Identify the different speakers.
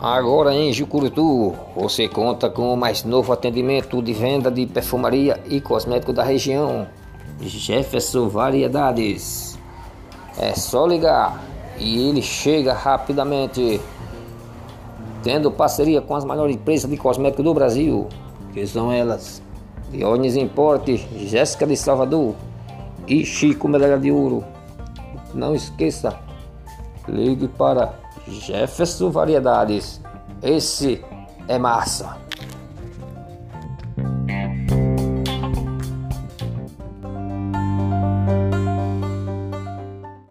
Speaker 1: Agora em Jucurutu, você conta com o mais novo atendimento de venda de perfumaria e cosmético da região. Jefferson Variedades. É só ligar e ele chega rapidamente. Tendo parceria com as maiores empresas de cosmético do Brasil, que são elas Dionis Importe, Jéssica de Salvador e Chico Medalha de Ouro. Não esqueça, ligue para Jefferson Variedades. Esse é massa.